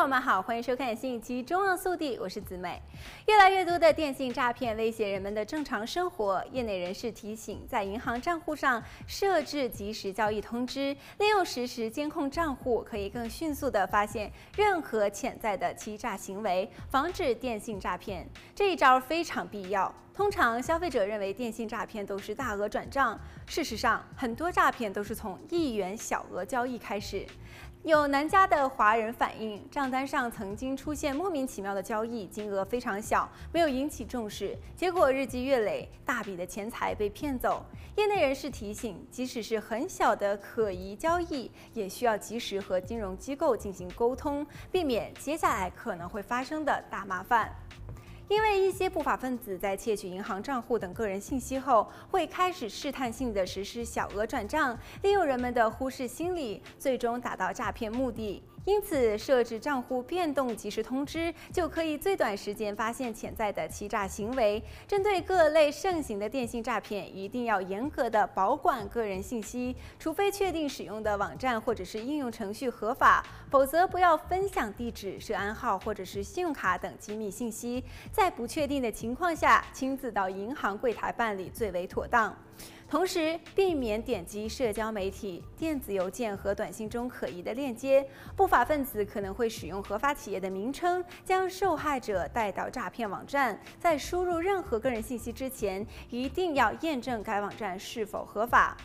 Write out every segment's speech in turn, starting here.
朋友们好，欢迎收看新一期《中央速递》，我是子美。越来越多的电信诈骗威胁人们的正常生活，业内人士提醒，在银行账户上设置即时交易通知，利用实时监控账户，可以更迅速地发现任何潜在的欺诈行为，防止电信诈骗。这一招非常必要。通常消费者认为电信诈骗都是大额转账，事实上，很多诈骗都是从一元小额交易开始。有南加的华人反映，账单上曾经出现莫名其妙的交易，金额非常小，没有引起重视，结果日积月累，大笔的钱财被骗走。业内人士提醒，即使是很小的可疑交易，也需要及时和金融机构进行沟通，避免接下来可能会发生的大麻烦。因为一些不法分子在窃取银行账户等个人信息后，会开始试探性地实施小额转账，利用人们的忽视心理，最终达到诈骗目的。因此，设置账户变动及时通知，就可以最短时间发现潜在的欺诈行为。针对各类盛行的电信诈骗，一定要严格的保管个人信息，除非确定使用的网站或者是应用程序合法，否则不要分享地址、涉案号或者是信用卡等机密信息。在不确定的情况下，亲自到银行柜台办理最为妥当。同时，避免点击社交媒体、电子邮件和短信中可疑的链接。不法分子可能会使用合法企业的名称，将受害者带到诈骗网站。在输入任何个人信息之前，一定要验证该网站是否合法。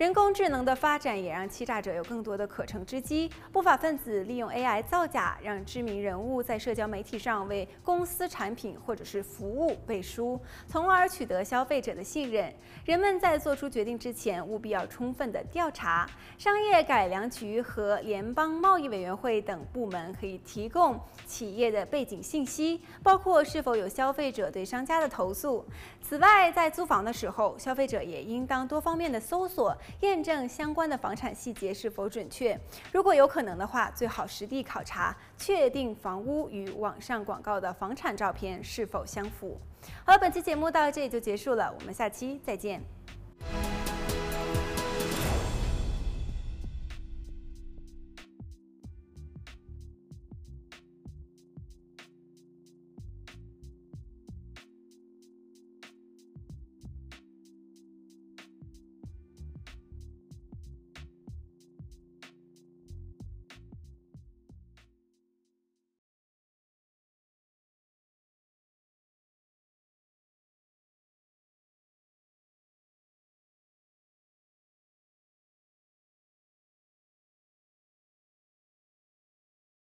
人工智能的发展也让欺诈者有更多的可乘之机。不法分子利用 AI 造假，让知名人物在社交媒体上为公司产品或者是服务背书，从而取得消费者的信任。人们在做出决定之前，务必要充分的调查。商业改良局和联邦贸易委员会等部门可以提供企业的背景信息，包括是否有消费者对商家的投诉。此外，在租房的时候，消费者也应当多方面的搜索。验证相关的房产细节是否准确，如果有可能的话，最好实地考察，确定房屋与网上广告的房产照片是否相符。好了，本期节目到这里就结束了，我们下期再见。